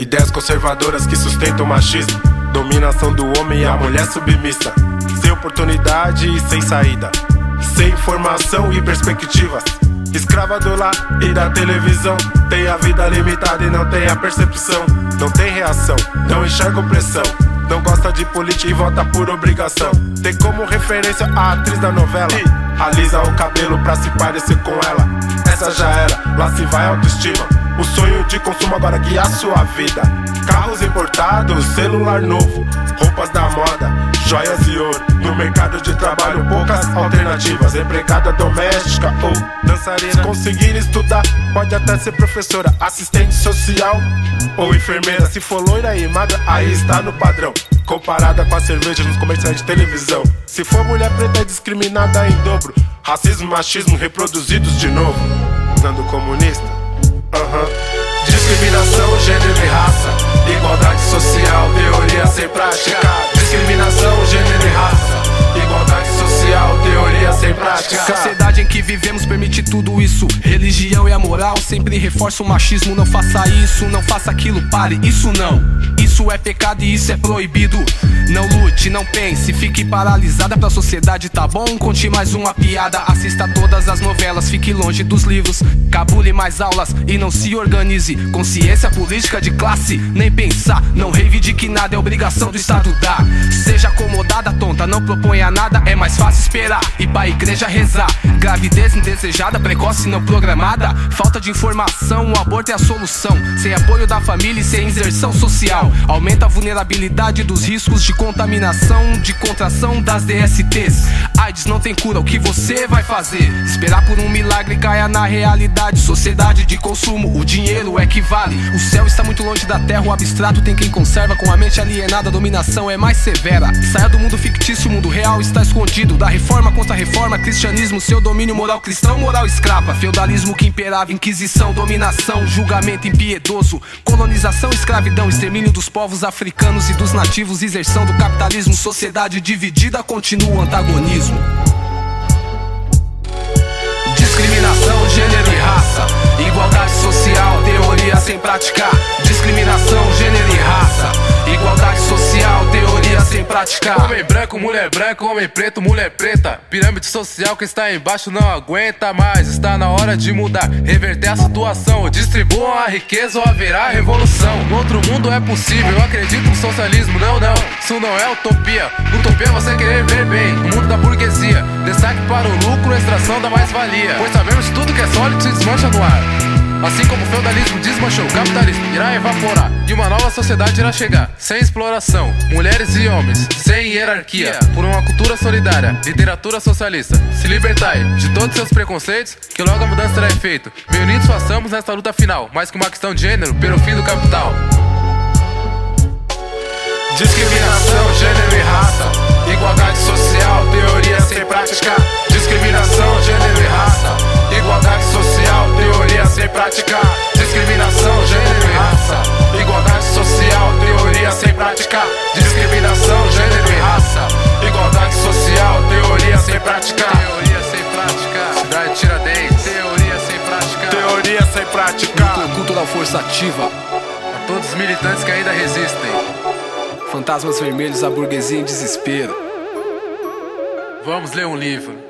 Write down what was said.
escravadoras que sustentam o machismo. Dominação do homem e a mulher submissa. Sem oportunidade e sem saída. Sem informação e perspectivas. Escrava do lar e da televisão. Tem a vida limitada e não tem a percepção. Não tem reação, não enxerga opressão. Não gosta de política e vota por obrigação. Tem como referência a atriz da novela. Alisa o cabelo pra se parecer com ela. Essa já era, lá se vai a autoestima. O sonho de consumo agora guia a sua vida. Carros importados, celular novo, roupas da moda, joias e ouro. No mercado de trabalho, poucas alternativas. Empregada doméstica ou dançarina. Se conseguir estudar, pode até ser professora, assistente social ou enfermeira. Se for loira e magra, aí está no padrão. Comparada com a cerveja nos comerciais de televisão. Se for mulher preta, é discriminada em dobro. Racismo machismo reproduzidos de novo. Dando comunista? Discriminação, gênero e raça. Igualdade social, teoria sem prática. Discriminação, gênero e raça. Igualdade social, teoria sem prática. Em que vivemos permite tudo isso. Religião e a moral sempre reforça o machismo. Não faça isso, não faça aquilo, pare. Isso não. Isso é pecado e isso é proibido. Não lute, não pense, fique paralisada pra sociedade, tá bom? Conte mais uma piada, assista todas as novelas, fique longe dos livros, cabule mais aulas e não se organize. Consciência política de classe, nem pensar, não reivindique nada, é obrigação do Estado dar. Seja acomodada, tonta, não proponha nada, é mais fácil esperar e pra igreja rezar. Gravidez indesejada, precoce não programada, falta de informação, o aborto é a solução. Sem apoio da família e sem inserção social, aumenta a vulnerabilidade dos riscos de contaminação, de contração das DSTs. AIDS não tem cura, o que você vai fazer? Esperar por um milagre caia na realidade. Sociedade de consumo, o dinheiro é que vale. O céu está muito longe da terra, o abstrato tem quem conserva. Com a mente alienada, a dominação é mais severa. Saia do mundo fictício, o mundo real está escondido. Da reforma contra reforma, cristianismo, seu domínio moral cristão, moral escrava. Feudalismo que imperava, inquisição, dominação, julgamento impiedoso, colonização, escravidão, extermínio dos povos africanos e dos nativos, exerção do capitalismo, sociedade dividida, continua o antagonismo. Discriminação, gênero e raça, igualdade social, teoria sem praticar. Discriminação, gênero e raça, igualdade social, teoria sem praticar. Homem branco, mulher branca, homem preto, mulher preta. Pirâmide social que está embaixo não aguenta mais. Está na hora de mudar, reverter a situação. Distribuam a riqueza ou haverá revolução. No outro mundo é possível, eu acredito no socialismo. Não, não, isso não é utopia. Utopia é você querer ver bem. No mundo da burguesia, destaque para o lucro, extração da mais-valia. Pois sabemos tudo que é sólido se desmancha no ar. Assim como o feudalismo desmanchou, o capitalismo irá evaporar e uma nova sociedade irá chegar, sem exploração, mulheres e homens, sem hierarquia, por uma cultura solidária, literatura socialista. Se libertai de todos seus preconceitos, que logo a mudança será efeito. Bem unidos façamos nesta luta final, mais que uma questão de gênero, pelo fim do capital. Discriminação, gênero e raça. Igualdade social, teoria sem prática. Praticar. Discriminação, gênero e raça. Igualdade social, teoria sem praticar. Discriminação, gênero e raça. Igualdade social, teoria sem praticar. Teoria sem prática, cidade Tiradentes. Teoria sem prática, Teoria sem praticar. Núcleo Cultural Força Ativa, a todos os militantes que ainda resistem. fantasmas vermelhos, a burguesia em desespero. Vamos ler um livro.